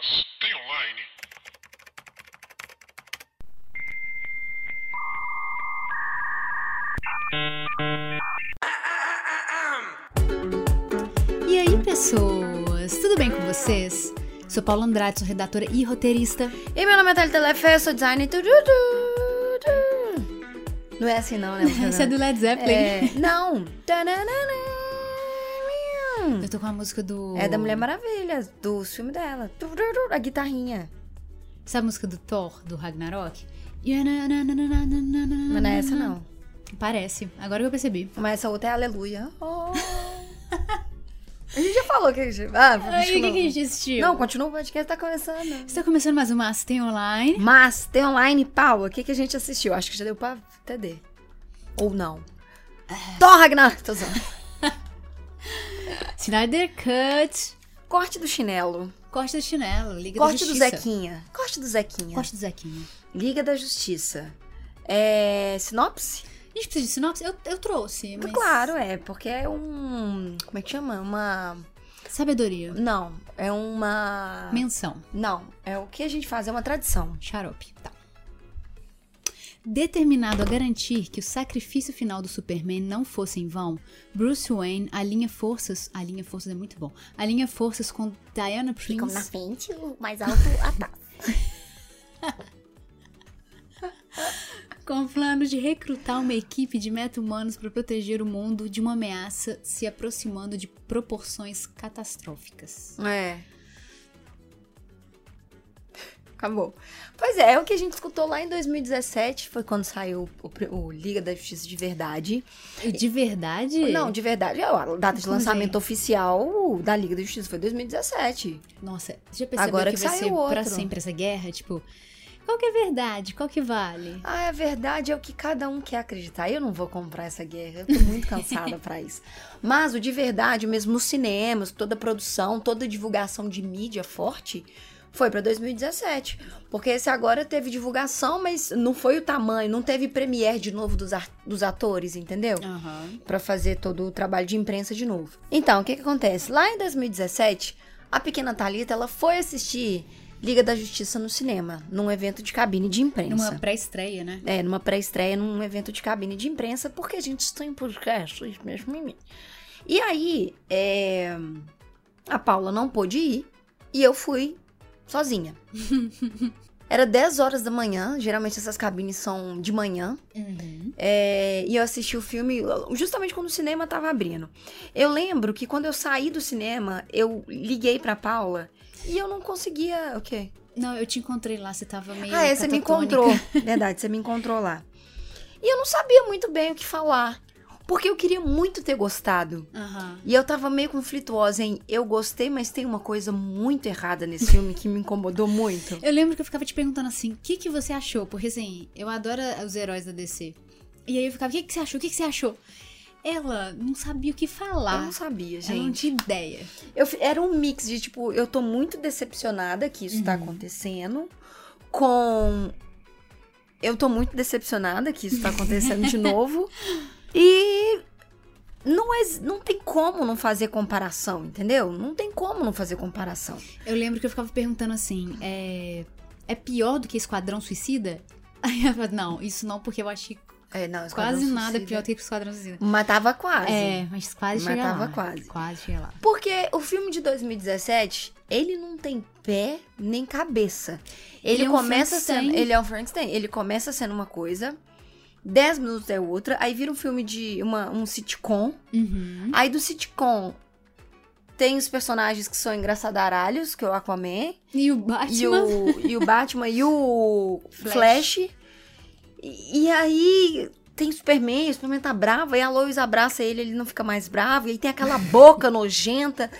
Mas tem online? E aí, pessoas? Tudo bem com vocês? Sou Paula Andrade, sou redatora e roteirista. E meu nome é Thalita Lefé, sou designer. Tu, tu, tu, tu. Não é assim não, né? Essa é do Led Zeppelin. É, não. Eu tô com a música do... É da Mulher Maravilha, do filme dela. A guitarrinha. Sabe a música do Thor, do Ragnarok? Mas não é essa não. Parece. Agora que eu percebi. Mas essa outra é Aleluia. Oh. A gente já falou que a gente... Ah, Ai, o que, que a gente assistiu? Não, continua o podcast, tá começando. Está começando mais uma Tem Online. Mas, tem online, Paula, o que, que a gente assistiu? Acho que já deu pra entender. Ou não. Thor Ragnarok, tô zoando. Snyder Cut. Corte do chinelo. Corte do chinelo. Liga Corte da do Justiça. Zequinha. Corte do Zequinha. Corte do Zequinha. Liga da Justiça. É. Sinopse? A gente precisa de sinopse? Eu, eu trouxe, mas... Claro, é, porque é um. Como é que chama? Uma. Sabedoria. Não, é uma. Menção. Não, é o que a gente faz, é uma tradição. Xarope. Tá. Determinado a garantir que o sacrifício final do Superman não fosse em vão, Bruce Wayne alinha forças. Alinha forças é muito bom. Alinha forças com Diana Prince. frente, o mais alto atrás. Com o plano de recrutar uma equipe de meta-humanos para proteger o mundo de uma ameaça se aproximando de proporções catastróficas. É. Acabou. Pois é, é o que a gente escutou lá em 2017, foi quando saiu o, o Liga da Justiça de Verdade. De verdade? Não, de verdade, é a data de lançamento assim? oficial da Liga da Justiça foi 2017. Nossa, já percebeu Agora que, que vai saiu ser pra outro. sempre essa guerra? Tipo, qual que é verdade? Qual que vale? Ah, a verdade é o que cada um quer acreditar. Eu não vou comprar essa guerra, eu tô muito cansada pra isso. Mas o de verdade, mesmo nos cinemas, toda a produção, toda a divulgação de mídia forte, foi pra 2017. Porque esse agora teve divulgação, mas não foi o tamanho, não teve premiere de novo dos, dos atores, entendeu? Aham. Pra fazer todo o trabalho de imprensa de novo. Então, o que que acontece? Lá em 2017, a pequena Thalita, ela foi assistir Liga da Justiça no cinema, num evento de cabine de imprensa. Numa pré-estreia, né? É, numa pré-estreia, num evento de cabine de imprensa, porque a gente está em podcast, isso mesmo em mim. E aí, é, a Paula não pôde ir e eu fui sozinha. Era 10 horas da manhã, geralmente essas cabines são de manhã, Uhum. é, e eu assisti o filme justamente quando o cinema tava abrindo. Eu lembro que quando eu saí do cinema, eu liguei pra Paula e eu não conseguia. O quê? Não, eu te encontrei lá, você tava meio. Ah, é, você me encontrou. Verdade, você me encontrou lá. E eu não sabia muito bem o que falar. Porque eu queria muito ter gostado. Aham. E eu tava meio conflituosa em eu gostei, mas tem uma coisa muito errada nesse filme que me incomodou muito. Eu lembro que eu ficava te perguntando assim, o que, que você achou? Porque assim, eu adoro os heróis da DC. E aí eu ficava, o que, que você achou? O que, que você achou? Ela não sabia o que Eu falar. não sabia, Ela não gente. tinha ideia. Eu, era um mix de tipo, eu tô muito decepcionada que isso tá acontecendo, com. Eu tô muito decepcionada que isso tá acontecendo de novo. E. Não, é, não tem como não fazer comparação, entendeu? Não tem como não fazer comparação. Eu lembro que eu ficava perguntando assim, é, é pior do que Esquadrão Suicida? Aí não, isso não, porque eu achei É, não, quase nada Suicida- pior do que Esquadrão Suicida. Mas tava quase. É, mas quase Mas chega tava lá. quase. Quase chega lá. Porque o filme de 2017, ele não tem pé nem cabeça. Ele, Ele é um começa sendo. Ele é um Frankenstein. Ele começa sendo uma coisa, 10 minutos é outra, aí vira um filme de. Uma, um sitcom. Uhum. Aí do sitcom tem os personagens que são engraçadaralhos, que é o Aquaman, E o Batman? e o, e o Batman e o Flash. Flash. E, e aí. Tem Superman, o Superman tá bravo, aí a Lois abraça ele, ele não fica mais bravo, e aí tem aquela boca nojenta.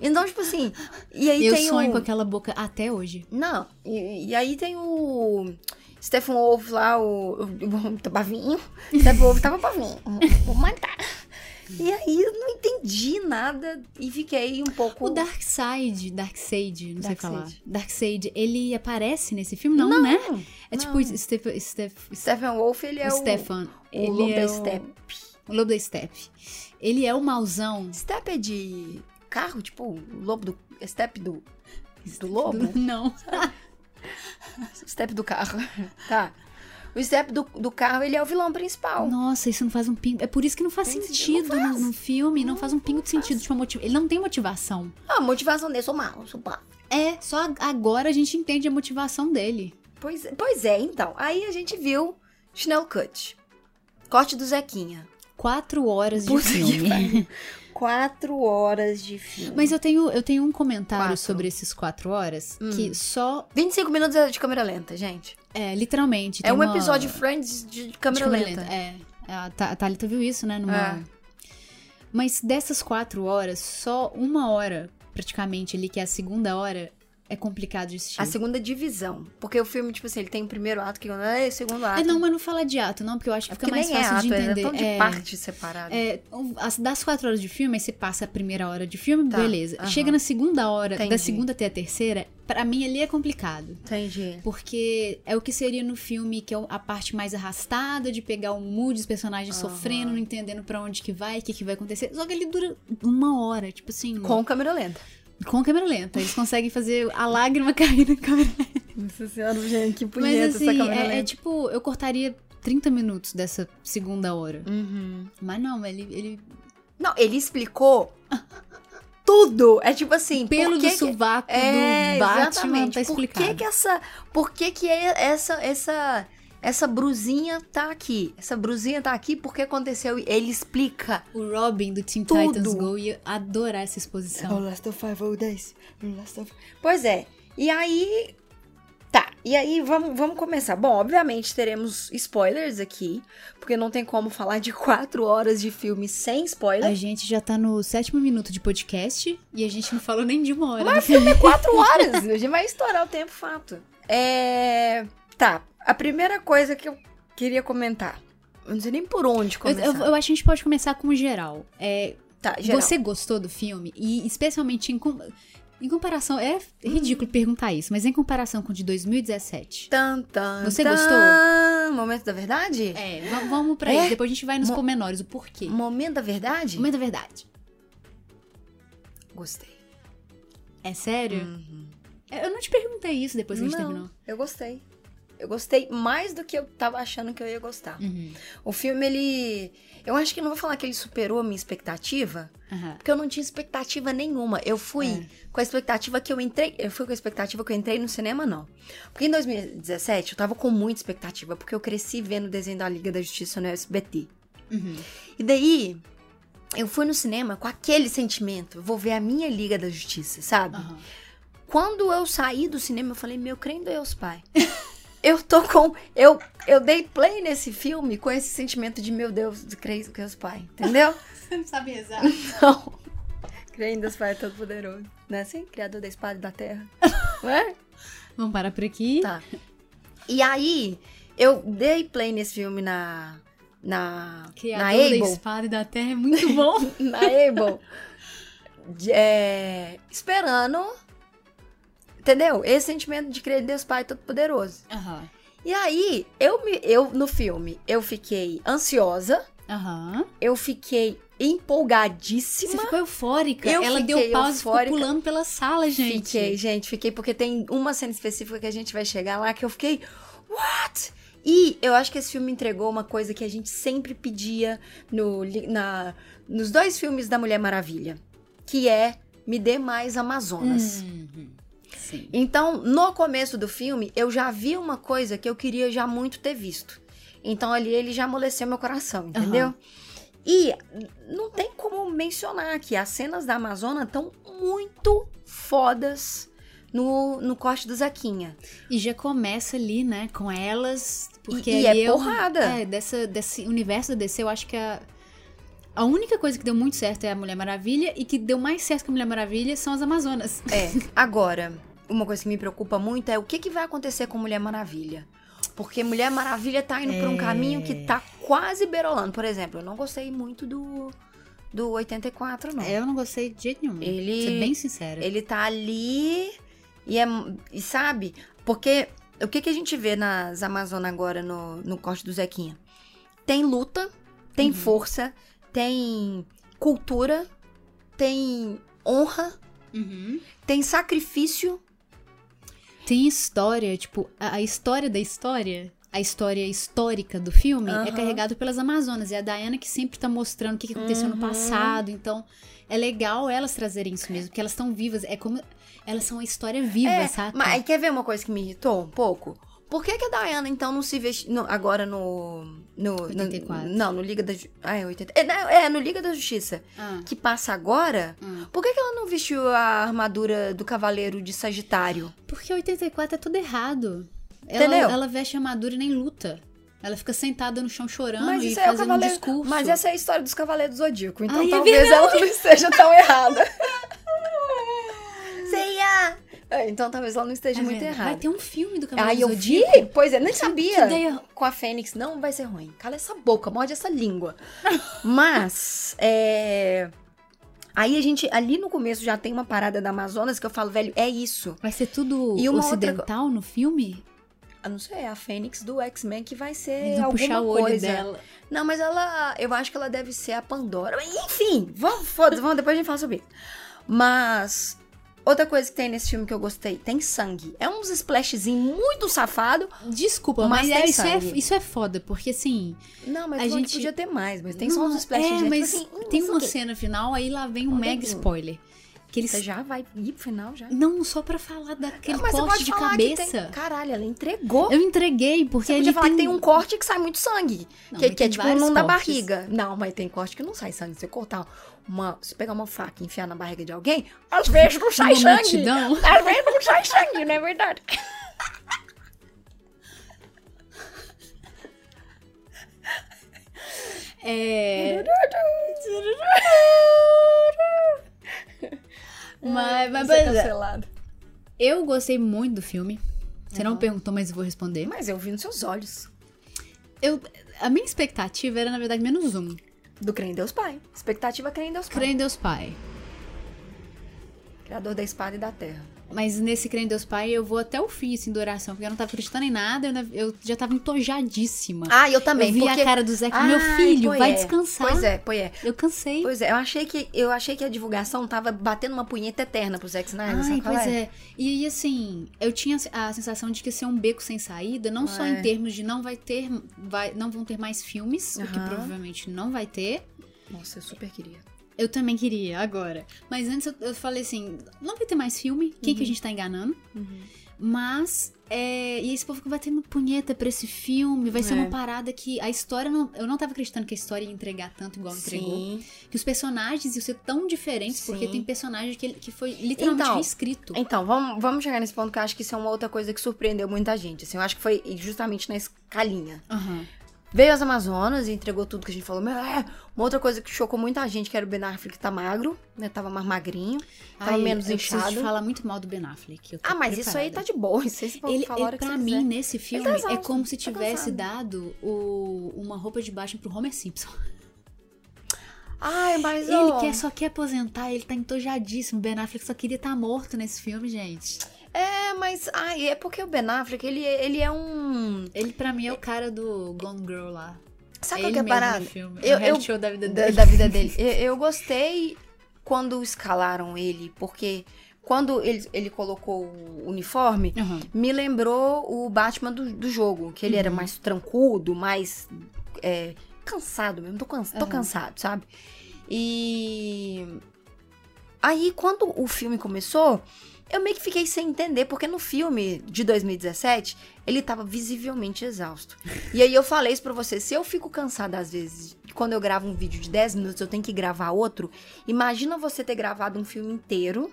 Então, tipo assim. E aí eu tem sonho o... com aquela boca até hoje. Não, e, e aí tem o. Stephen Wolf lá, o. o, o bavinho. Stephen Wolf tava bavinho. Vou matar. E aí eu não entendi nada e fiquei um pouco. O Darkseid, Darkseid, não sei Darkseid. falar. Darkseid, ele aparece nesse filme? Não, Não, né? não. É tipo Steph, Steph, Stephen Wolf, ele é o o. Stefan. O ele Lobo é da o, Steppe. o Lobo da Steppe. Ele é o mauzão. Step é de carro, tipo, o lobo do. Step do. Do lobo? Não. O step do carro. Tá. O step do, do carro, ele é o vilão principal. Nossa, isso não faz um pingo. É por isso que não faz Tem sentido não no, faz. no filme. Não faz um pingo de sentido. Tipo, motiv... Ele não tem motivação. Ah, a motivação dele, sou mal, sou mal. É, só ag- agora a gente entende a motivação dele. Pois, é- pois é, então. Aí a gente viu Schnell Cut. Corte do Zequinha. Quatro horas de Puta que filme. Quatro horas de filme. Mas eu tenho, eu tenho um comentário Quatro. sobre esses quatro horas que só. 25 minutos é de câmera lenta, gente. É, literalmente. É um uma- episódio de Friends de de câmera, câmera lenta. lenta. É. A Thalita viu isso, né? Numa... É. Mas dessas quatro horas, só uma hora, praticamente, ali, que é a segunda hora, é complicado de assistir. A segunda divisão. Porque o filme, tipo assim, ele tem o primeiro ato, que é o segundo ato. É, não, mas não fala de ato, não, porque eu acho que É fica mais nem é fácil ato, de é entender. tão de É, parte separada. é, as- das quatro horas de filme, aí você passa a primeira hora de filme, Tá, beleza. aham. Chega na segunda hora, da Entendi. segunda até a terceira, pra mim ali é complicado. Entendi. Porque é o que seria no filme, que é a parte mais arrastada de pegar o mood, os personagens Aham. sofrendo, não entendendo pra onde que vai, o que, que vai acontecer. Só que ele dura uma hora, tipo assim, Com câmera lenta. Com câmera lenta. Eles conseguem fazer a lágrima cair na câmera lenta. Nossa senhora, gente, que Mas assim, é, é tipo, eu cortaria 30 minutos dessa segunda hora. Uhum. Mas não, ele, ele Não, ele explicou tudo. É tipo assim, pelo por que do que- sovaco É, do Batman exatamente. tá Por explicado. que que essa, por que que é essa essa essa brusinha tá aqui? Essa brusinha tá aqui porque aconteceu. Ele explica. O Robin do Teen Tudo. Titans Go ia adorar essa exposição. Last of Five Old Days. Last of... Pois é. E aí. Tá, e aí vamos, vamos começar. Bom, obviamente teremos spoilers aqui, porque não tem como falar de quatro horas de filme sem spoiler. A gente já tá no sétimo minuto de podcast e a gente não falou nem de uma hora. Mas o filme é quatro horas. A gente vai estourar o tempo, fato. É. Tá. A primeira coisa que eu queria comentar. Eu não sei nem por onde Eu, começar. eu- eu acho que a gente pode começar com o geral. É, Tá, geral. Você gostou do filme? E especialmente em, em comparação. É ridículo perguntar isso, mas em comparação com o de 2017. Tan, tan, Você tan. gostou? Momento da verdade? É, va- vamos pra É? isso. Depois a gente vai nos Mo- pormenores, o porquê. Momento da verdade? Momento da verdade. Gostei. É sério? Uhum. Eu não te perguntei isso depois que a gente não, terminou. eu gostei. Eu gostei mais do que eu tava achando que eu ia gostar. Uhum. O filme, ele. Eu acho que não vou falar que ele superou a minha expectativa, Aham. porque eu não tinha expectativa nenhuma. Eu fui É. com a expectativa que eu entrei. Eu fui com a expectativa que eu entrei no cinema, não. Porque em 2017 eu tava com muita expectativa, porque eu cresci vendo o desenho da Liga da Justiça no SBT. Uhum. E daí. Eu fui no cinema com aquele sentimento, vou ver a minha Liga da Justiça, sabe? Aham. Quando eu saí do cinema, eu falei, meu, em Deus, pai. Eu tô com. Eu, eu dei play nesse filme com esse sentimento de, meu Deus, crê em Deus, pai. Entendeu? Você não sabe rezar. Não. Crê em Deus, pai, todo poderoso. Não é assim? Criador da espada e da terra. Não é? Vamos parar por aqui. Tá. E aí, eu dei play nesse filme na. Na. na Criador da Able. espada e da terra é muito bom. na Able. é, esperando. Entendeu? Esse sentimento de crer em Deus Pai Todo-Poderoso. Aham. E aí, eu, me, eu no filme, eu fiquei ansiosa, Aham. eu fiquei empolgadíssima. Você ficou eufórica. Eu Ela deu fiquei pausa e ficou eufórica. pulando pela sala, gente. Fiquei, gente, fiquei, porque tem uma cena específica que a gente vai chegar lá que eu fiquei, what? E eu acho que esse filme entregou uma coisa que a gente sempre pedia no, na, nos dois filmes da Mulher Maravilha, que é me dê mais Amazonas. Uhum. Sim. Então, no começo do filme, eu já vi uma coisa que eu queria já muito ter visto. Então, ali ele já amoleceu meu coração, entendeu? Aham. E não tem como mencionar que as cenas da Amazônia estão muito fodas no, no corte do Zequinha. E já começa ali, né, com elas. Porque E- e é um- porrada. é, dessa, desse universo da DC, eu acho que a, a única coisa que deu muito certo é a Mulher Maravilha. E que deu mais certo que a Mulher Maravilha são as Amazonas. É, agora, uma coisa que me preocupa muito é o que, que vai acontecer com Mulher Maravilha. Porque Mulher Maravilha tá indo por um É. caminho que tá quase berolando. Por exemplo, eu não gostei muito do, do 84, não. Eu não gostei de jeito nenhum. Ele- Pra ser bem sincera. Ele tá ali e é. E sabe? Porque o que, que a gente vê nas Amazonas agora no, no corte do Zequinha? Tem luta, tem Uhum. força, tem cultura, tem honra, Uhum. tem sacrifício Tem história, tipo, a, a história da história, a história histórica do filme é Aham. carregado pelas Amazonas. E a Diana que sempre tá mostrando o que, que aconteceu Uhum. no passado. Então, é legal elas trazerem isso mesmo, porque elas estão vivas. É como. Elas são a história viva, É, sabe? mas quer ver uma coisa que me irritou um pouco? Por que, que a Diana, então, não se veste. no- agora no. no no- 84. não, no Liga da Ju- Ah, é 80. É, é, no Liga da Justiça. Ah, Que passa agora. ah. Por que, que ela não vestiu a armadura do Cavaleiro de Sagitário? Porque 84 é tudo errado. Ela, Entendeu? ela veste armadura e nem luta. Ela fica sentada no chão chorando Mas e é o fazendo um Cavaleiro. discurso. Mas essa é a história dos Cavaleiros do Zodíaco. Então Ai, é talvez ela não esteja tão errada. É, Então talvez ela não esteja É muito verdade. errada. Vai ter um filme do Cavaleiro Aí eu do vi, Zodíaco. pois é, nem Que sabia. ideia. Com a Fênix não vai ser ruim. Cala essa boca, morde essa língua. Mas, é. Aí a gente, ali no começo já tem uma parada da Amazonas que eu falo, velho, é isso. Vai ser tudo E uma outra ocidental no filme? Eu não sei, é a Fênix do X-Men que vai ser vão alguma puxar o olho coisa. dela. Não, mas ela, eu acho que ela deve ser a Pandora. Enfim, vamos, foda-se, vamos, depois a gente fala sobre isso. Mas, outra coisa que tem nesse filme que eu gostei, tem sangue. É uns splashzinho muito safado. Desculpa, Mas mas, é, isso, é, isso é foda, porque assim. Não, mas A gente podia ter mais, mas tem só uns não, splashes. É, mas Tipo assim, hum, tem não uma cena final, aí lá vem um mega spoiler. Que eles. Você já vai ir pro final já? Não, só pra falar daquele Não, corte de cabeça. tem- Caralho, ela entregou. Eu entreguei, porque ele podia falar tem... que tem um corte que sai muito sangue. Não, que que é tipo não da barriga. Não, mas tem corte que não sai sangue. Se você cortar uma. Se pegar uma faca e enfiar na barriga de alguém, às vezes não sai Uma sangue. multidão. Às vezes não sai sangue, não é verdade? É... mas, mas Isso é é, cancelado. eu gostei muito do filme. Você não Uhum. perguntou, mas eu vou responder. Mas eu vi nos seus olhos. Eu, a minha expectativa era, na verdade, menos um. Do Crê em Deus Pai. Expectativa Crê em Deus Pai. Crê em Deus Pai. Criador da espada e da terra. Mas nesse Crê em Deus Pai, eu vou até o fim, assim, da oração. Porque eu não tava acreditando em nada, eu, já tava entojadíssima. Ah, eu também. eu vi porque... a cara do Zé que, meu filho, vai é. descansar. Pois é, pois é. Eu cansei. Pois é, eu achei que, eu achei que a divulgação tava batendo uma punheta eterna pro Zack Snyder, Ai, pois é? é. E aí, assim, eu tinha a sensação de que ia ser um beco sem saída, não só É. em termos de não vai ter, vai, não vão ter mais filmes, o que provavelmente não vai ter. Nossa, eu super queria. Eu também queria, agora. Mas antes eu, eu falei assim, não vai ter mais filme, quem que a gente tá enganando? Mas, é, e esse povo que vai uma punheta pra esse filme, vai ser É. uma parada que a história, não, eu não tava acreditando que a história ia entregar tanto igual entregou. Sim. Que os personagens iam ser tão diferentes, porque Sim. tem personagem que, que foi literalmente Então, reescrito. Então, vamos, vamos chegar nesse ponto que eu acho que isso é uma outra coisa que surpreendeu muita gente. Assim, eu acho que foi justamente na escalinha. Aham. Veio as Amazonas e entregou tudo que a gente falou. É, uma outra coisa que chocou muita gente, que era o Ben Affleck que tá magro, né? Tava mais magrinho, tava Ai, menos eu inchado. falar muito mal do Ben Affleck. Ah, mas isso aí tá preparada. de boa. Isso aí você pode Ele, falar ele, pra mim, quiser. nesse filme, tá é como se tá tivesse cansado. dado o- uma roupa de baixo pro Homer Simpson. Ai, mas Ele ó, quer, só quer aposentar, ele tá entojadíssimo. Ben Affleck só queria estar morto nesse filme, gente. É, mas ai, é porque o Ben Affleck, ele, ele é um... Ele, pra mim, é o cara do Gone Girl lá. Sabe é qual ele que é no filme. Eu- é eu- show da vida da, dele. da vida dele. Eu, eu gostei quando escalaram ele, porque quando ele, ele colocou o uniforme, Aham. me lembrou o Batman do, do jogo, que ele era Uhum. mais trancudo, mais é, cansado mesmo. Tô, cansa, tô Aham. cansado, sabe? E aí, quando o filme começou, eu meio que fiquei sem entender, porque no filme de 2017, ele tava visivelmente exausto. E aí eu falei isso pra você, se eu fico cansada às vezes, quando eu gravo um vídeo de 10 minutos, eu tenho que gravar outro, imagina você ter gravado um filme inteiro,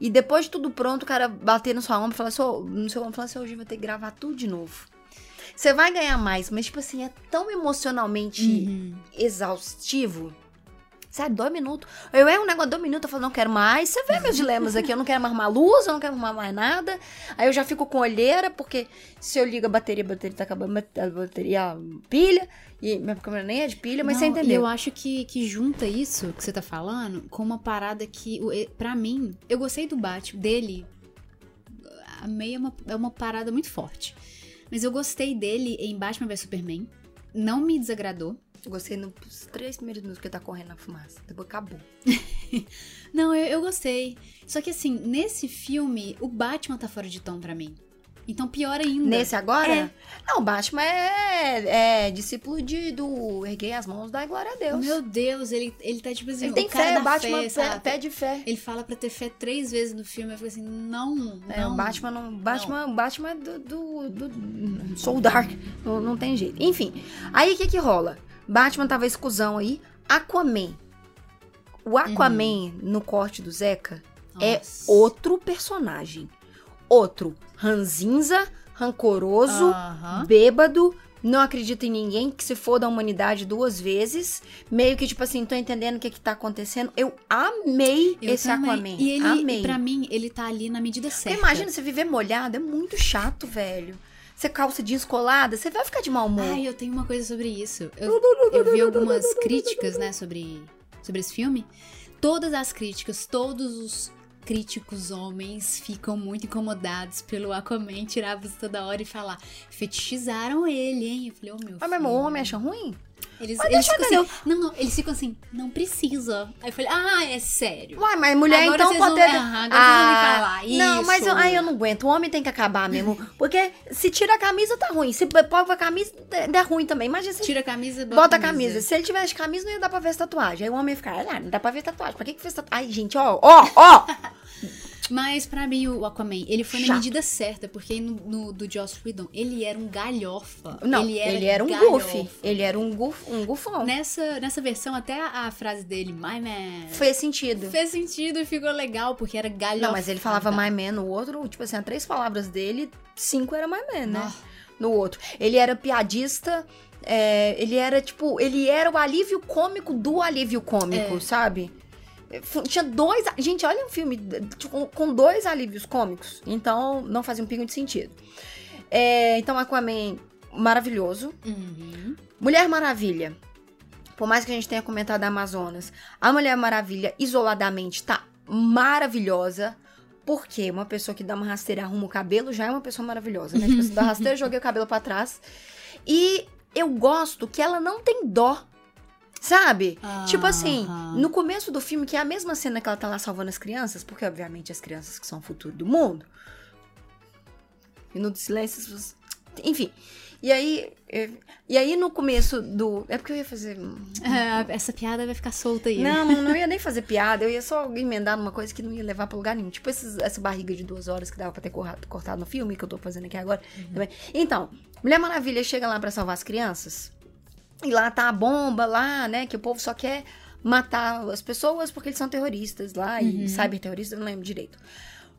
e depois de tudo pronto, o cara bater na sua ombro e falar assim, "Ô", no seu ombro falar assim, hoje vai ter que gravar tudo de novo. Você vai ganhar mais, mas tipo assim, é tão emocionalmente Uhum. exaustivo. Sério, dois minutos. Eu é um negócio, dois minutos, eu falo, não quero mais. Você vê meus dilemas aqui, eu não quero mais arrumar luz, eu não quero arrumar mais nada. Aí eu já fico com olheira, porque se eu ligo a bateria, a bateria tá acabando, a bateria, a pilha, e minha câmera nem é de pilha, mas Não, você entendeu. eu acho que, que junta isso que você tá falando com uma parada que, pra mim, eu gostei do Batman, dele. A meia é uma, é uma parada muito forte. Mas eu gostei dele em Batman vs Superman. Não me desagradou. Eu gostei nos três primeiros minutos que tá correndo na fumaça. Depois acabou. Não, eu, eu gostei. Só que assim, nesse filme, o Batman tá fora de tom pra mim. Então, pior ainda. Nesse agora? É. Não, o Batman é, é discípulo de, do Erguei as mãos, da glória a Deus. Meu Deus, ele, ele tá tipo assim, Ele tem fé, o Batman fé, pé, sabe? pé de fé. Ele fala pra ter fé três vezes no filme. Eu falei assim, não, É, não. o Batman não. Batman, o Batman é do, do, do Soul Dark. Não, não tem jeito. Enfim. Aí o que que rola? Batman tava exclusão aí. Aquaman. O Aquaman no corte do Zeca é Nossa. outro personagem. Outro. Ranzinza, rancoroso, bêbado, não acredita em ninguém, que se for da humanidade duas vezes. Meio que, tipo assim, tô entendendo o que que tá acontecendo. Eu amei Eu esse também. Aquaman. E ele, amei. pra mim, ele tá ali na medida Porque certa. imagina você viver molhado, é muito chato, velho. Você calça jeans colada, você vai ficar de mau humor. Ai, eu tenho uma coisa sobre isso. Eu, eu vi algumas críticas, né, sobre, sobre esse filme. Todas as críticas, todos os críticos homens ficam muito incomodados pelo Aquaman tirar a toda hora e falar fetichizaram ele, hein? Eu falei, ô meu Mas o filho. homem acha ruim? Eles, Mas eles ficam assim, não, não, eles ficam assim, não precisa. Aí eu falei, ah, é sério. Uai, mas mulher Agora então pode ter. Aham, agora vocês vão me falar Não, mas eu, ai, eu não aguento. O homem tem que acabar mesmo. Porque se tira a camisa, tá ruim. Se põe a camisa, dá ruim também. Imagina se Tira a camisa bota, bota a camisa. Se ele tivesse camisa, não ia dar pra ver as tatuagens. Aí o homem ia ficar, ah, não dá pra ver tatuagem. Pra que que fez tatuagem? Ai, gente, ó, ó, ó. Mas pra mim, o Aquaman, ele foi na Chato. medida certa, porque no, no- do Joss Whedon, ele era um galhofa. Não, ele ele era, era, um galhofa. goof. Ele era um, goof, um gufão. Nessa, nessa versão, até a, frase dele, my man, Fez sentido. fez sentido e ficou legal, porque era galhofa. Não, mas ele falava my man no outro, tipo assim, as três palavras dele, cinco era my man, né? No outro. Ele era piadista, é, ele era, tipo, ele era o alívio cômico do alívio cômico, É. sabe? Fu- Tinha dois. Gente, olha um filme tipo, com- com dois alívios cômicos. Então, não fazia um pingo de sentido. É, então, Aquaman, maravilhoso. Uhum. Mulher Maravilha. Por mais que a gente tenha comentado a Amazonas, a Mulher Maravilha isoladamente tá maravilhosa. Porque uma pessoa que dá uma rasteira arruma o cabelo já é uma pessoa maravilhosa, né? Tipo, você dá rasteira, joguei o cabelo pra trás. E eu gosto que ela não tem dó. Sabe? Tipo assim, Aham. no começo do filme, que é a mesma cena que ela tá lá salvando as crianças, porque obviamente as crianças que são o futuro do mundo. Minuto de silêncio. Enfim. E aí. é, E aí no começo do. É porque eu ia fazer. É, essa piada vai ficar solta aí. Não, não, ia nem fazer piada, eu ia só emendar numa coisa que não ia levar pra lugar nenhum. Tipo esses- essa barriga de duas horas que dava pra ter cortado, no filme, que eu tô fazendo aqui agora. também. Então, Mulher Maravilha chega lá pra salvar as crianças. E lá tá a bomba lá, né? Que o povo só quer matar as pessoas porque eles são terroristas lá. E cyberterroristas, eu não lembro direito.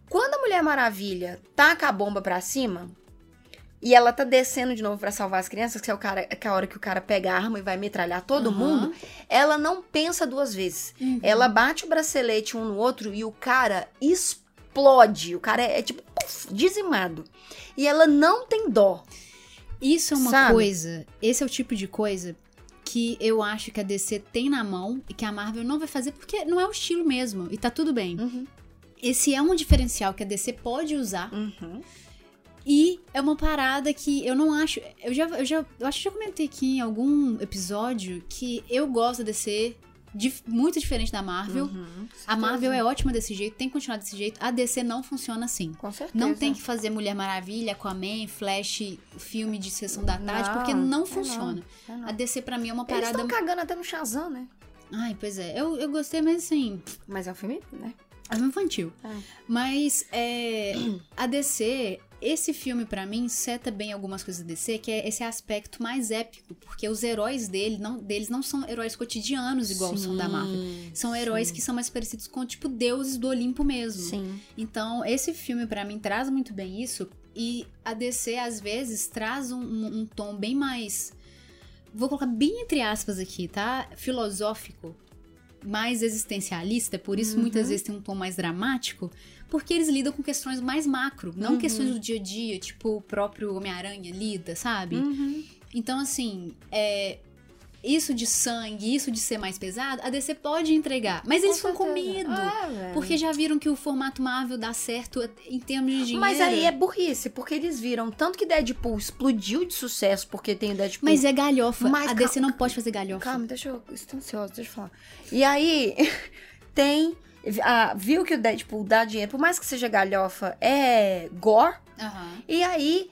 Quando a Mulher Maravilha taca a bomba pra cima. E ela tá descendo de novo pra salvar as crianças, que é, o cara, que é a hora que o cara pega a arma e vai metralhar todo Aham. mundo. Ela não pensa duas vezes. Uhum. Ela bate o bracelete um no outro e o cara explode. O cara é, é tipo puf, dizimado. E ela não tem dó. Isso é uma Sabe? coisa, esse é o tipo de coisa que eu acho que a DC tem na mão e que a Marvel não vai fazer porque não é o estilo mesmo e tá tudo bem. Uhum. Esse é um diferencial que a DC pode usar Uhum. E é uma parada que eu não acho, eu já eu já eu acho que já comentei aqui em algum episódio que eu gosto da DC dif- muito diferente da Marvel. Uhum. A Marvel é ótima desse jeito, tem que continuar desse jeito. A DC não funciona assim. Com certeza. Não tem que fazer Mulher Maravilha, Aquaman, Flash, filme de sessão da tarde, Não, porque não é funciona. não, é não. A DC pra mim é uma Eles parada. estão cagando até no Shazam, né? Ai, pois é. Eu, eu gostei, mas assim, Mas é um filme, né? é um infantil. É. Mas é, a DC, esse filme pra mim seta bem algumas coisas da DC, que é esse aspecto mais épico, porque os heróis dele não, deles não são heróis cotidianos igual são da Marvel. São heróis que são mais parecidos com, tipo, deuses do Olimpo mesmo. Sim. Então, esse filme, pra mim, traz muito bem isso. E a DC, às vezes, traz um, um- um tom bem mais. Vou colocar bem entre aspas aqui, tá? Filosófico. Mais existencialista, por isso muitas vezes tem um tom mais dramático, porque eles lidam com questões mais macro, não Uhum. questões do dia a dia, tipo o próprio Homem-Aranha lida, sabe? Uhum. Então, assim, é, isso de sangue, isso de ser mais pesado, a DC pode entregar. Mas eles ficam com medo. Ah. Porque já viram que o formato Marvel dá certo em termos de dinheiro. Mas aí é burrice, porque eles viram tanto que Deadpool explodiu de sucesso porque tem o Deadpool. Mas é galhofa. Mas a calma- DC não pode fazer galhofa. Calma, deixa eu. Estou ansiosa, deixa eu falar. E aí. tem. Ah, viu que o Deadpool dá dinheiro, por mais que seja galhofa, é gore. Aham. E aí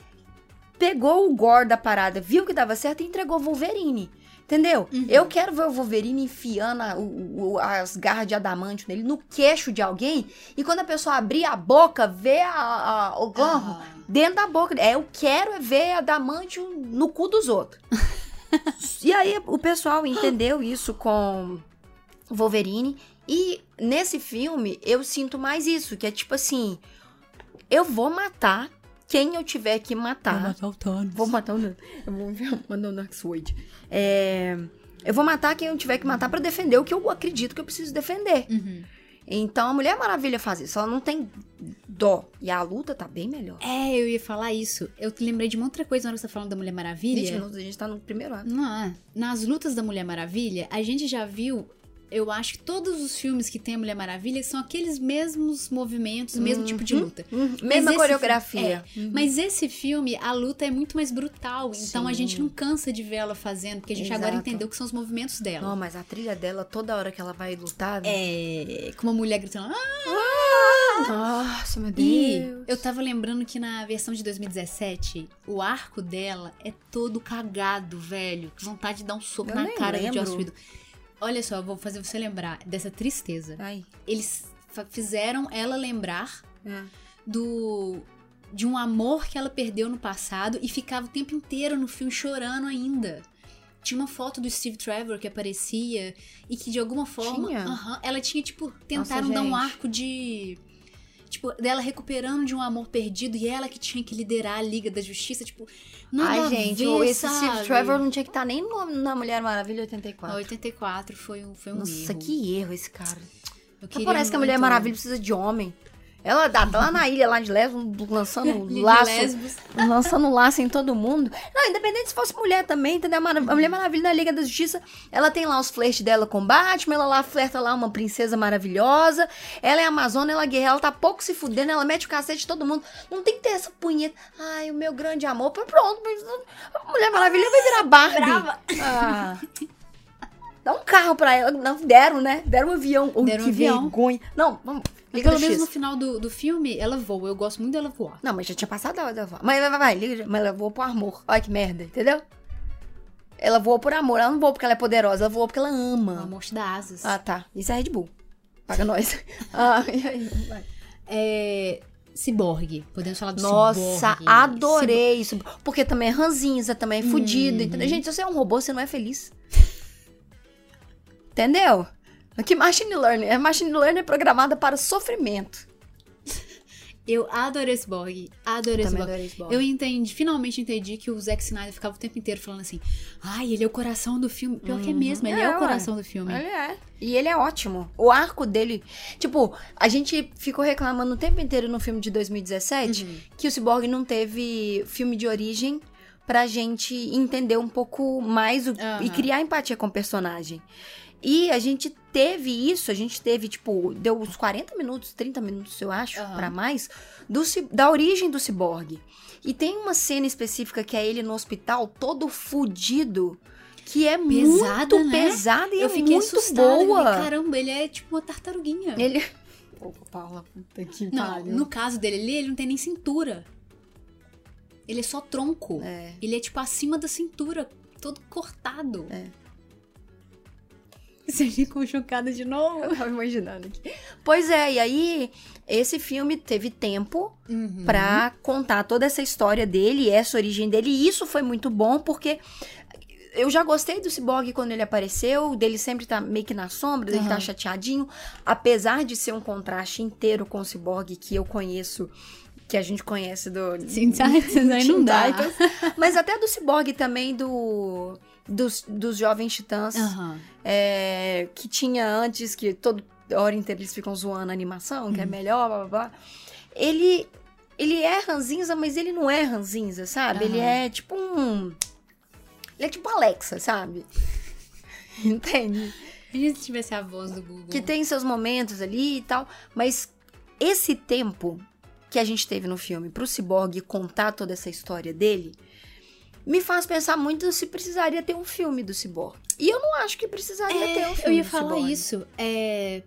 pegou o gore da parada, viu que dava certo e entregou o Wolverine. Entendeu? Uhum. Eu quero ver o Wolverine enfiando a- o- o- as garras de adamante nele no queixo de alguém. E quando a pessoa abrir a boca, ver a, o gorro Aham. dentro da boca. É, eu quero é ver adamante no cu dos outros. e aí o pessoal entendeu isso com o Wolverine. E nesse filme eu sinto mais isso, que é tipo assim, eu vou matar quem eu tiver que matar. o Thanos. Vou matar o. Eu vou mandar o Naxoid. É, eu vou matar quem eu tiver que matar pra defender o que eu acredito que eu preciso defender. Uhum. Então a Mulher Maravilha faz isso. Ela não tem dó. E a luta tá bem melhor. É, eu ia falar isso. Eu te lembrei de uma outra coisa na hora que você tá falando da Mulher 20 Maravilha. minutos, a gente tá no primeiro ano. Não, é. nas lutas da Mulher Maravilha, a gente já viu. Eu acho que todos os filmes que tem a Mulher Maravilha são aqueles mesmos movimentos, o mesmo tipo de luta. Uhum. Mas Mesma coreografia. é, Mas esse filme, a luta é muito mais brutal. Então a Sim. gente não cansa de ver ela fazendo, porque a gente agora Exato. entendeu que são os movimentos dela. Não, mas a trilha dela, toda hora que ela vai lutar. É. Com uma mulher gritando. Ah! Nossa, meu E Deus. eu tava lembrando que na versão de 2017, o arco dela é todo cagado, velho. Que vontade de dar um soco Eu na cara lembro. do Joss Whedon. Olha só, vou fazer você lembrar dessa tristeza. Ai. Eles fizeram ela lembrar É. do de um amor que ela perdeu no passado e ficava o tempo inteiro no filme chorando ainda. Tinha uma foto do Steve Trevor que aparecia e que de alguma forma, Tinha? Aham, ela tinha tipo tentaram dar um arco de tipo dela recuperando de um amor perdido e ela que tinha que liderar a Liga da Justiça, tipo, nada Ai, gente, ver, esse sabe? Steve Trevor não tinha que estar nem no- na Mulher Maravilha A 84. 84 foi um foi um Nossa, erro. que erro esse cara. Eu Mas parece que a Mulher muito- Maravilha precisa de homem. Ela tá lá na ilha lá de Lesbos, lançando laço. Lançando laço em todo mundo. Não, independente se fosse mulher também, entendeu? A Mulher Maravilha na Liga da Justiça, ela tem lá os flertes dela com Batman, ela lá flerta lá uma princesa maravilhosa. Ela é amazona, ela é guerreira, ela tá pouco se fudendo, ela mete o cacete de todo mundo. Não tem que ter essa punheta. Ai, o meu grande amor. Pronto, a Mulher Maravilha vai virar Barbie. Brava. Ah. Dá um carro pra ela. Não, deram, né? Deram um avião. Oh, Deram um que avião. vergonha. Não, vamos. Liga pelo menos no final do, do filme, ela voa. Eu gosto muito dela voar. Não, mas já tinha passado a hora da voar. Mas vai, vai, vai. Liga, mas ela voou por amor. Olha que merda, entendeu? Ela voou por amor. Ela não voou porque ela é poderosa. Ela voou porque ela A ama. morte dá asas. Ah, tá. Isso é Red Bull. Paga nós. ah, e aí? Vai. É. Ciborgue. Podemos falar do Nossa, ciborgue. adorei isso. Porque também é ranzinza, também é fudido, Uhum. Gente, se você é um robô, você não é feliz. Entendeu? Que machine learning. A machine learning é programada para sofrimento. Eu adorei Também Ciborgue. adorei esse Eu entendi, finalmente entendi que o Zack Snyder ficava o tempo inteiro falando assim: ai, ele é o coração do filme. Pior que é mesmo, ele é, É, o coração do filme. Ele é. E ele é ótimo. O arco dele. Tipo, a gente ficou reclamando o tempo inteiro no filme de 2017 Uhum. que o Cyborg não teve filme de origem pra gente entender um pouco mais o- Aham. e criar empatia com o personagem. E a gente teve isso, a gente teve, tipo, deu uns 40 minutos, 30 minutos, eu acho, Aham. pra mais, do, da origem do ciborgue. E tem uma cena específica que é ele no hospital, todo fudido, que é Pesada, muito né? pesada e eu é fiquei muito assustada. eu boa. falei, Caramba, ele é tipo uma tartaruguinha. Ele. Opa, Paula, puta que Não, pariu. no caso dele ali, ele não tem nem cintura. Ele é só tronco. É. Ele é tipo acima da cintura, todo cortado. É. Você ficou chocada de novo? Eu tava imaginando aqui. Pois é, e aí esse filme teve tempo Uhum. pra contar toda essa história dele, essa origem dele, e isso foi muito bom porque eu já gostei do Cyborg quando ele apareceu, dele sempre tá meio que na sombra, dele tá Aham. chateadinho, apesar de ser um contraste inteiro com o Cyborg que eu conheço, que a gente conhece do Titans aí não dá. Mas até do Cyborg também do dos, dos jovens titãs. Aham. É, que tinha antes, que toda hora inteira eles ficam zoando a animação, que é melhor, blá blá blá. Ele, ele é ranzinza, mas ele não é ranzinza, sabe? Ele Aham. é tipo um. Ele é tipo Alexa, sabe? Entende? Imagina se tivesse a voz do Google. Que tem seus momentos ali e tal, mas esse tempo que a gente teve no filme pro Cyborg contar toda essa história dele me faz pensar muito se precisaria ter um filme do Cyborg. E eu não acho que precisaria ter um É, filme eu ia do falar isso. É,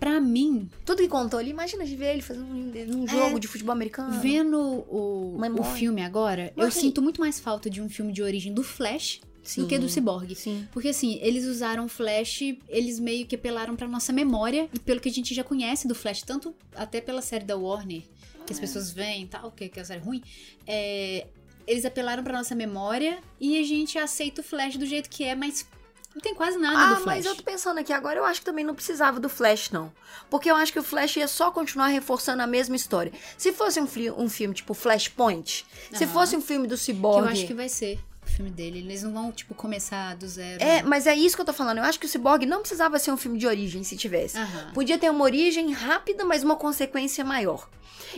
pra mim, Tudo que contou ali, imagina de ver ele fazendo um, um jogo de futebol americano. vendo o, o filme agora, eu Mas- sinto muito mais falta de um filme de origem do Flash do que do Cyborg. Sim. Porque assim, eles usaram o Flash, eles meio que apelaram pra nossa memória e pelo que a gente já conhece do Flash, tanto até pela série da Warner, que as pessoas veem e tal, que, que é a série ruim, é, eles apelaram pra nossa memória e a gente aceita o Flash do jeito que é, mas não tem quase nada Ah, do Flash. mas eu tô pensando aqui agora, eu acho que também não precisava do Flash, não. Porque eu acho que o Flash ia só continuar reforçando a mesma história. Se fosse um, um filme tipo Flashpoint, se Aham. fosse um filme do Que Cyborg... eu acho que vai ser filme dele. Eles não vão, tipo, começar do zero. É, não. mas é isso que eu tô falando. Eu acho que o Cyborg não precisava ser um filme de origem, se tivesse. Aham. Podia ter uma origem rápida, mas uma consequência maior.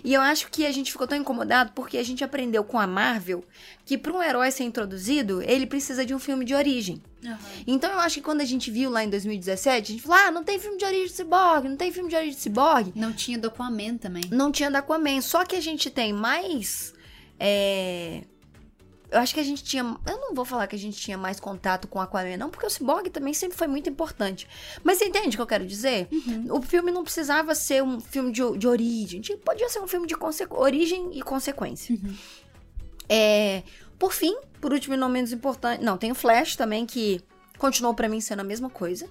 E eu acho que a gente ficou tão incomodado porque a gente aprendeu com a Marvel que para um herói ser introduzido, ele precisa de um filme de origem. Aham. Então eu acho que quando a gente viu lá em 2017, a gente falou: ah, não tem filme de origem de Cyborg, não tem filme de origem de Cyborg. Não tinha do Aquaman também. Não tinha da Aquaman. Só que a gente tem mais. é, Eu acho que a gente tinha. Eu não vou falar que a gente tinha mais contato com Aquaman, não, porque o Cyborg também sempre foi muito importante. Mas você entende o que eu quero dizer? O filme não precisava ser um filme de, de origem. Podia ser um filme de origem e consequência. É, Por fim, por último e não menos importante. Não, tem o Flash também, que continuou pra mim sendo a mesma coisa.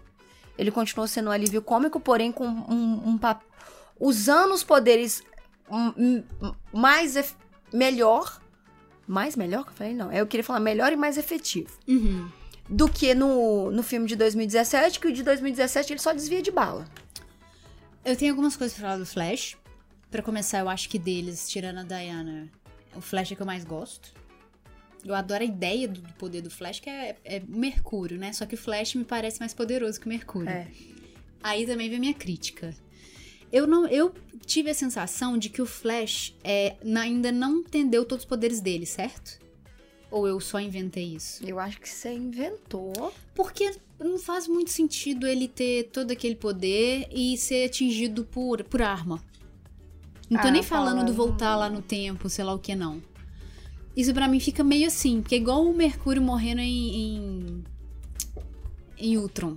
Ele continuou sendo um alívio cômico, porém com um, um pap- usando os poderes mais melhor. Mais melhor que eu falei? Não. Eu queria falar melhor e mais efetivo. Uhum. Do que no, no filme de 2017, que o de 2017 ele só desvia de bala. Eu tenho algumas coisas pra falar do Flash. Pra começar, eu acho que deles, tirando a Diana, o Flash é que eu mais gosto. Eu adoro a ideia do do poder do Flash, que é, é o Mercúrio, né? Só que o Flash me parece mais poderoso que o Mercúrio. É. Aí também vem a minha crítica. Eu não, eu tive a sensação de que o Flash é, ainda não entendeu todos os poderes dele, certo? Ou eu só inventei isso? Eu acho que você inventou. Porque não faz muito sentido ele ter todo aquele poder e ser atingido por, por arma. Não tô Ah, nem falando falando- do voltar lá no tempo, sei lá o que não. Isso pra mim fica meio assim, porque é igual o Mercúrio morrendo em. em, em Ultron.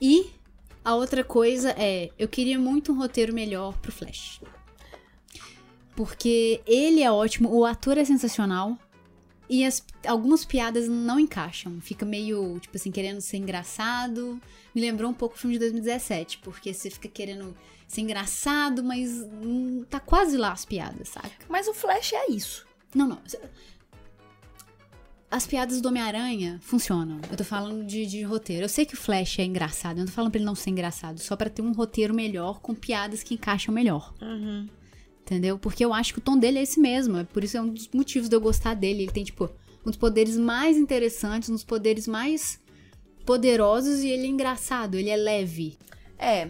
E a outra coisa é, eu queria muito um roteiro melhor pro Flash. Porque ele é ótimo, o ator é sensacional. E as, algumas piadas não encaixam. Fica meio, tipo assim, querendo ser engraçado. Me lembrou um pouco o filme de 2017, porque você fica querendo ser engraçado, mas hum, tá quase lá as piadas, saca? Mas o Flash é isso. Não, não. As piadas do Homem-Aranha funcionam. Eu tô falando de, de roteiro. Eu sei que o Flash é engraçado. Eu não tô falando pra ele não ser engraçado. Só pra ter um roteiro melhor, com piadas que encaixam melhor. Entendeu? Porque eu acho que o tom dele é esse mesmo. É por isso é um dos motivos de eu gostar dele. Ele tem, tipo, um dos poderes mais interessantes, um dos poderes mais poderosos e ele é engraçado, ele é leve. É,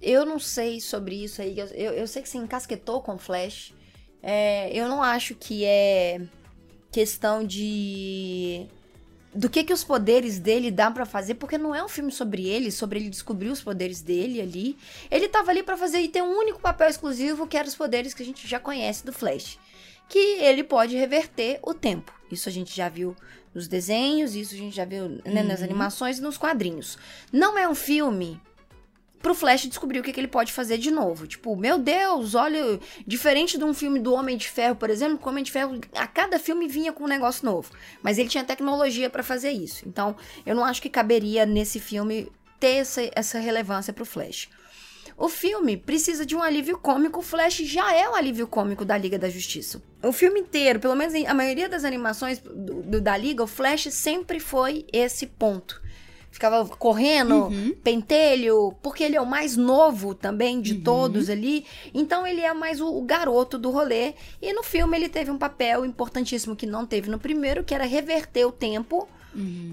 eu não sei sobre isso aí. Eu, eu, sei que você encasquetou com o Flash. É, eu não acho que é questão de. Do que que os poderes dele dá pra fazer, porque não é um filme sobre ele, sobre ele descobrir os poderes dele ali. Ele tava ali pra fazer e ter um único papel exclusivo, que era os poderes que a gente já conhece do Flash. Que ele pode reverter o tempo. Isso a gente já viu nos desenhos, isso a gente já viu né, nas animações e nos quadrinhos. Não é um filme pro Flash descobrir o que, que ele pode fazer de novo. Tipo, meu Deus, olha, diferente de um filme do Homem de Ferro, por exemplo, o Homem de Ferro, a cada filme vinha com um negócio novo. Mas ele tinha tecnologia pra fazer isso. Então, eu não acho que caberia nesse filme ter essa, essa relevância pro Flash. O filme precisa de um alívio cômico, o Flash já é o alívio cômico da Liga da Justiça. O filme inteiro, pelo menos a maioria das animações do- do- da Liga, o Flash sempre foi esse ponto. Ficava correndo, pentelho, porque ele é o mais novo também de todos ali. Então ele é mais o, o garoto do rolê. E no filme ele teve um papel importantíssimo que não teve no primeiro, que era reverter o tempo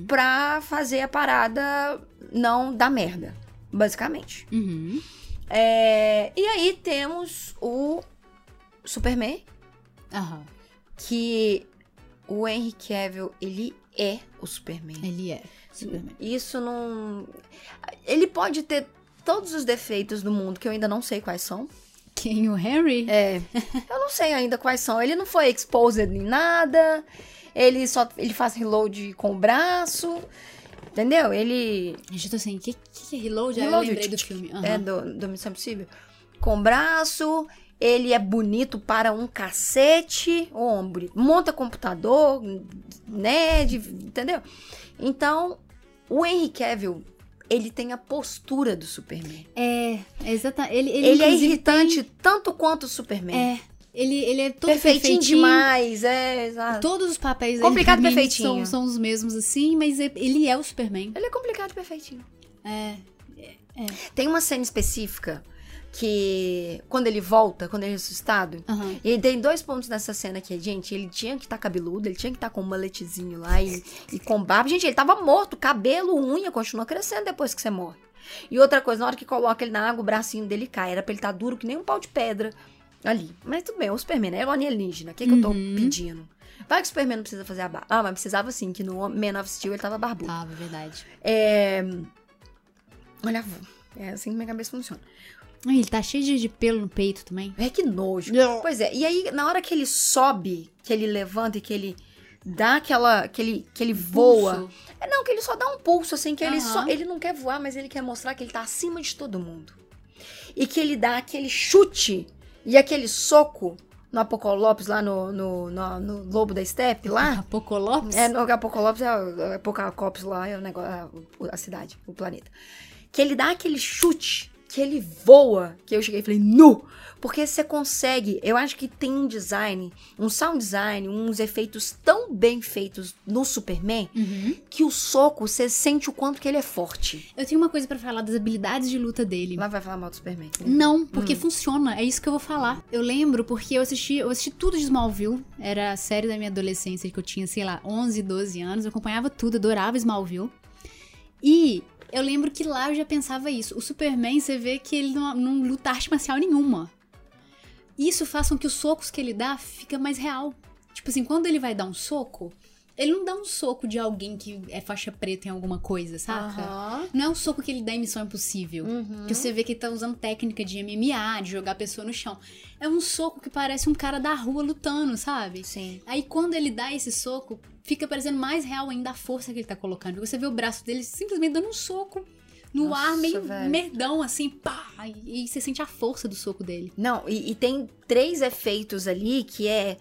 pra fazer a parada não dar merda, basicamente. Uhum. É, e aí temos o Superman, que o Henry Cavill, ele é o Superman. Ele é Superman. Isso não. Ele pode ter todos os defeitos do mundo, que eu ainda não sei quais são. Quem? O Harry? É. eu não sei ainda quais são. Ele não foi exposed em nada. Ele só ele faz reload com o braço. Entendeu? Ele Gente, eu tô assim, o que, que é Reload? Ah, eu Reload, lembrei do filme. é Aham. do, do Missão Impossível. Com braço, ele é bonito para um cacete, bonito. monta computador, né, de- entendeu? Então, o Henry Cavill, ele tem a postura do Superman. É, exatamente. Ele, ele, Ele, é irritante tanto quanto o Superman. tem- É, ele, ele é todo perfeitinho, perfeitinho. demais, é, exato. Todos os papéis Complicado dele perfeitinho. São, são os mesmos, assim, mas é- ele é o Superman. Ele é complicado perfeitinho. É. Tem uma cena específica que quando ele volta, quando ele é ressuscitado, Aham. E tem dois pontos nessa cena aqui, gente. Ele tinha que estar cabeludo, ele tinha que estar com um maletezinho lá e, e com barba. Gente, ele tava morto, cabelo, unha, continua crescendo depois que você morre. E outra coisa, na hora que coloca ele na água, o bracinho dele cai. Era pra ele estar duro que nem um pau de pedra ali. Mas tudo bem, é o Superman, né? É o alienígena. O que, que eu tô Uhum. pedindo? Vai que o Superman não precisa fazer a barba. Ah, mas precisava sim, que no Man of Steel ele tava barbudo. Tava, é verdade. É. Olha, é assim que minha cabeça funciona. Ai, Ele tá cheio de, pelo no peito também. É que nojo. Não. Pois é, e aí na hora que ele sobe, que ele levanta e que ele dá aquela. que ele, que ele voa. É não, que ele só dá um pulso, assim, que ele Aham. só. Ele não quer voar, mas ele quer mostrar que ele tá acima de todo mundo. E que ele dá aquele chute e aquele soco no Apocalipse, lá no, no, no, no Lobo da Steppe, lá. Apocolopse? É, no Apocalipse é é Apocalipse lá, é o negócio, a, a cidade, o planeta. Que ele dá aquele chute, que ele voa, que eu cheguei e falei, nu! Porque você consegue, eu acho que tem um design, um sound design, uns efeitos tão bem feitos no Superman, Uhum. que o soco, você sente o quanto que ele é forte. Eu tenho uma coisa pra falar das habilidades de luta dele. Lá vai falar mal do Superman. Não, porque funciona, é isso que eu vou falar. Eu lembro porque eu assisti, eu assisti tudo de Smallville, era a série da minha adolescência que eu tinha, sei lá, 11, 12 anos, eu acompanhava tudo, adorava Smallville. E eu lembro que lá eu já pensava isso. O Superman, você vê que ele não, não luta arte marcial nenhuma. Isso faz com que os socos que ele dá fica mais real. Tipo assim, quando ele vai dar um soco, ele não dá um soco de alguém que é faixa preta em alguma coisa, saca? Aham. Não é um soco que ele dá em Missão Impossível. Uhum. Que você vê que ele tá usando técnica de MMA, de jogar a pessoa no chão. É um soco que parece um cara da rua lutando, sabe? Sim. Aí quando ele dá esse soco, fica parecendo mais real ainda a força que ele tá colocando. Você vê o braço dele simplesmente dando um soco no Nossa, ar, meio velho. merdão, assim, pá! E, e você sente a força do soco dele. Não, e, e tem três efeitos ali que é,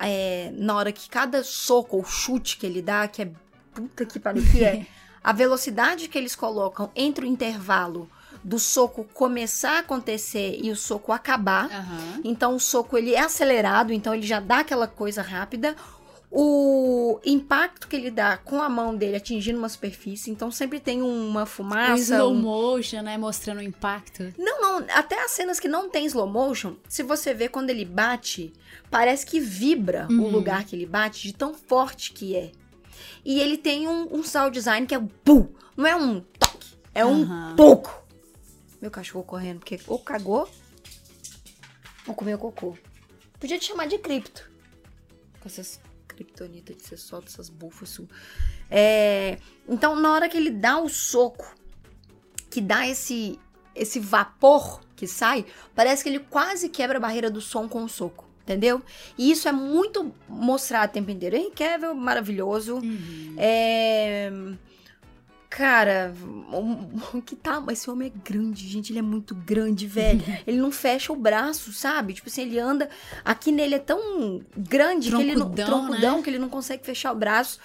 é, na hora que cada soco ou chute que ele dá, que é puta que pariu, que é a velocidade que eles colocam entre o intervalo do soco começar a acontecer e o soco acabar. Aham. Então o soco ele é acelerado, então ele já dá aquela coisa rápida. O impacto que ele dá com a mão dele atingindo uma superfície, então sempre tem uma O fumaça. slow um- motion, né? Mostrando o impacto. não, não, até as cenas que não tem slow motion, se você vê quando ele bate, parece que vibra o Uhum. lugar que ele bate de tão forte que é. E ele tem um, um sound design que é um pum, não é um toque, é um Aham. pouco. Meu cachorro correndo, porque ou cagou ou comeu cocô. Podia te chamar de cripto. Com essas criptonitas de você solta essas bufas. É, então, na hora que ele dá o soco, que dá esse esse vapor que sai, parece que ele quase quebra a barreira do som com o soco, entendeu? E isso é muito mostrado o tempo inteiro. Henry Cavill, maravilhoso. Uhum. É... Cara, o- que tá. Esse homem é grande, gente. Ele é muito grande, velho. ele não fecha o braço, sabe? Tipo assim, ele anda. Aqui nele é tão grande que ele não. Troncudão, Troncudão, né? que ele não consegue fechar o braço.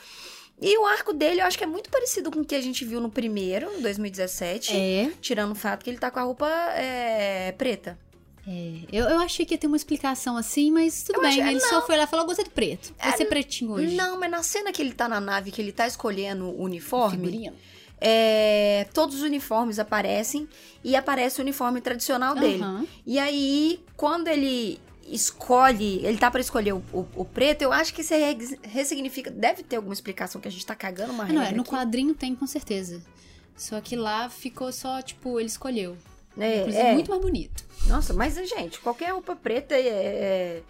E o arco dele, eu acho que é muito parecido com o que a gente viu no primeiro, em 2017. É. Tirando o fato que ele tá com a roupa é, preta. É, eu, eu achei que ia ter uma explicação assim, mas tudo Eu bem. achei- ele só foi lá e falou: gostei do preto. Vai ser pretinho hoje. Não, mas na cena que ele tá na nave, que ele tá escolhendo o uniforme, é, todos os uniformes aparecem e aparece o uniforme tradicional dele. Aham. E aí, quando ele escolhe, ele tá pra escolher o, o- o preto, eu acho que isso re- ressignifica. Deve ter alguma explicação que a gente tá cagando uma Ah, não, é, no aqui. quadrinho tem, com certeza. Só que lá ficou só, tipo, ele escolheu. É, Inclusive, é. muito mais bonito. Nossa, mas, gente, qualquer roupa preta é, é,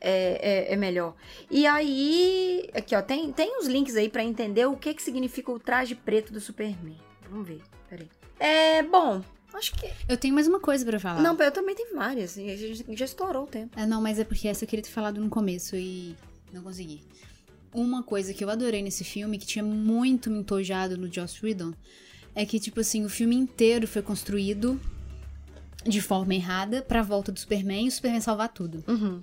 é, é- é melhor. E aí, aqui, ó, tem, tem uns links aí pra entender o que que significa o traje preto do Superman. Vamos ver, peraí. É, bom, acho que... Eu tenho mais uma coisa pra falar. Não, eu também tenho várias, a gente já estourou o tempo. É, não, mas é porque essa eu queria ter falado no começo e não consegui. uma coisa que eu adorei nesse filme, que tinha muito me entojado no Joss Whedon, é que, tipo assim, o filme inteiro foi construído de forma errada pra volta do Superman e o Superman salvar tudo. Uhum.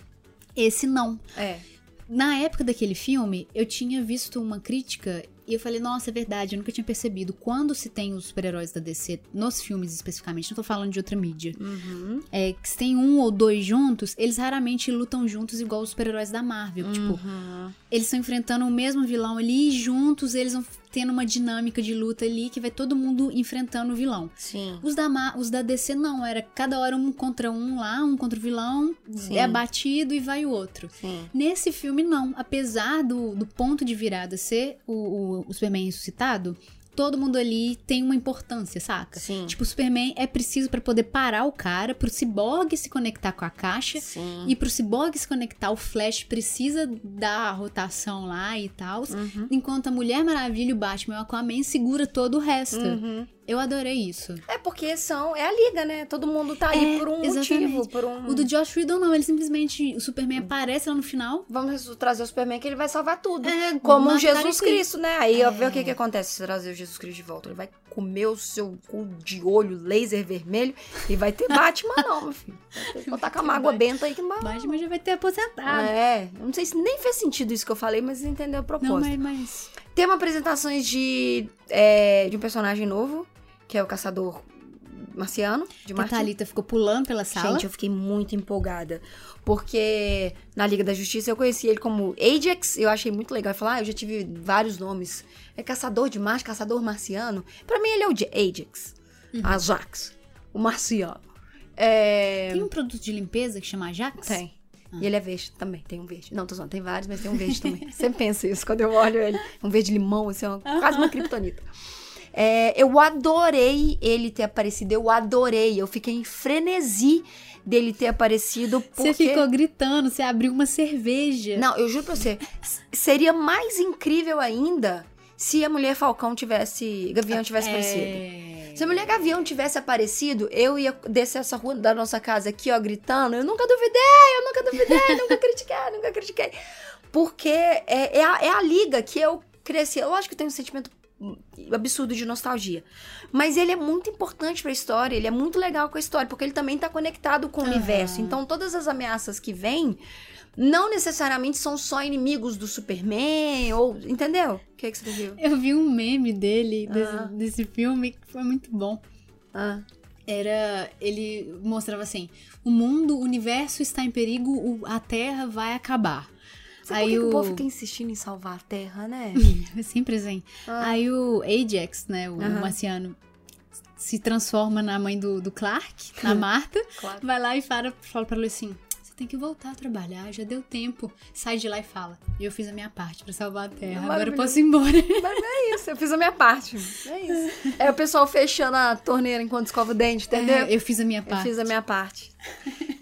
Esse não. É. Na época daquele filme, eu tinha visto uma crítica e eu falei, nossa, é verdade, eu nunca tinha percebido. Quando se tem os super-heróis da DC, nos filmes especificamente, não tô falando de outra mídia, Uhum. é que se tem um ou dois juntos, eles raramente lutam juntos igual os super-heróis da Marvel. Tipo, Uhum. eles estão enfrentando o mesmo vilão ali e juntos eles vão tendo uma dinâmica de luta ali que vai todo mundo enfrentando o vilão. Sim. Os da, Ma- os da DC não, era cada hora um contra um lá, um contra o vilão, Sim. é abatido e vai o outro. Sim. Nesse filme, não. Apesar do, do ponto de virada ser o, o, o Superman ressuscitado, todo mundo ali tem uma importância, saca? Sim. Tipo, o Superman é preciso pra poder parar o cara, pro Cyborg se conectar com a caixa. Sim. E pro Cyborg se conectar, o Flash precisa dar a rotação lá e tal. Uhum. Enquanto a Mulher Maravilha, o Batman e o Aquaman segura todo o resto. Uhum. Eu adorei isso. É porque são. É a liga, né? Todo mundo tá ali É, por um exatamente. motivo. Por um... O do Josh Whedon, não. Ele simplesmente... O Superman aparece lá no final. Vamos trazer o Superman que ele vai salvar tudo. É, Como Jesus aí. Cristo, né? Aí É. ver o que, que acontece se trazer o Jesus Cristo de volta. Ele vai comer o seu cu de olho laser vermelho e vai ter Batman, não, meu filho. Botar com a mágoa benta aí que não vai. Batman já vai ter aposentado. É, eu não sei se nem fez sentido isso que eu falei, mas entendeu o Não, propósito. mas... mas... Temos apresentações de, é, de um personagem novo, que é o Caçador Marciano, de Que a Marte. Thalita ficou pulando pela sala. Gente, eu fiquei muito empolgada. Porque na Liga da Justiça eu conheci ele como Ajax. Eu achei muito legal. Falou, ah, eu já tive vários nomes. É Caçador de Marte, Caçador Marciano. Pra mim ele é o de Ajax. Uhum. Ajax. O Marciano. É... Tem um produto de limpeza que chama Ajax? Tem. E ele é verde também, tem um verde. Não, tô zoando, tem vários, mas tem um verde também. Sempre penso isso quando eu olho ele. Um verde limão, assim, uma- quase uma criptonita. É, eu adorei ele ter aparecido, eu adorei. Eu fiquei em frenesi dele ter aparecido porque... Você ficou gritando, você abriu uma cerveja. Não, eu juro pra você, seria mais incrível ainda se a Mulher Falcão tivesse... Gavião tivesse aparecido. É... Se a mulher gavião tivesse aparecido, eu ia descer essa rua da nossa casa aqui, ó, gritando. Eu nunca duvidei, eu nunca duvidei, nunca critiquei, nunca critiquei. Porque é, é, a, é a liga que eu cresci. Lógico que tem um sentimento absurdo de nostalgia. Mas ele é muito importante pra história, ele é muito legal com a história, porque ele também tá conectado com o Aham. universo. Então, todas as ameaças que vêm não necessariamente são só inimigos do Superman, ou. Entendeu? O que, é que você viu? Eu vi um meme dele, desse, Ah. desse filme, que foi muito bom. Ah. Era. Ele mostrava assim: o mundo, o universo está em perigo, a Terra vai acabar. Sabe por que, que o povo fica insistindo em salvar a Terra, né? É Sempre assim. Ah. Aí o Ajax, né, o marciano, se transforma na mãe do, do Clark, na Marta, Claro. vai lá e fala, fala pra ele assim: você tem que voltar a trabalhar, já deu tempo. Sai de lá e fala: eu fiz a minha parte pra salvar a Terra, agora eu posso ir embora. Mas é isso, eu fiz a minha parte. É isso. É o pessoal fechando a torneira enquanto escova o dente, entendeu? É, eu fiz a minha eu parte. fiz a minha parte.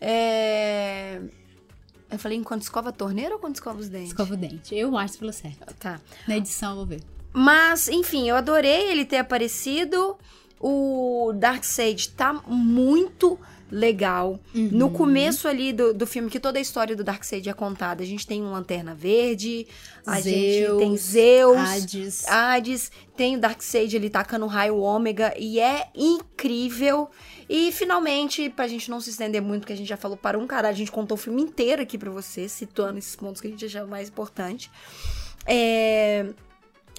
É... Eu falei enquanto escova a torneira ou quando escova os dentes? Escova o dente. Eu acho que falou certo. Tá. Na edição eu vou ver. Mas, enfim, eu adorei ele ter aparecido. O Darkseid tá muito legal. Uhum. No começo ali do, do filme, que toda a história do Darkseid é contada, a gente tem um Lanterna Verde, a gente tem Zeus, Hades. Hades, tem o Darkseid ele tacando o raio ômega e é incrível. E finalmente, pra gente não se estender muito, porque a gente já falou para um caralho, a gente contou o filme inteiro aqui pra vocês, situando esses pontos que a gente achava mais importante. É,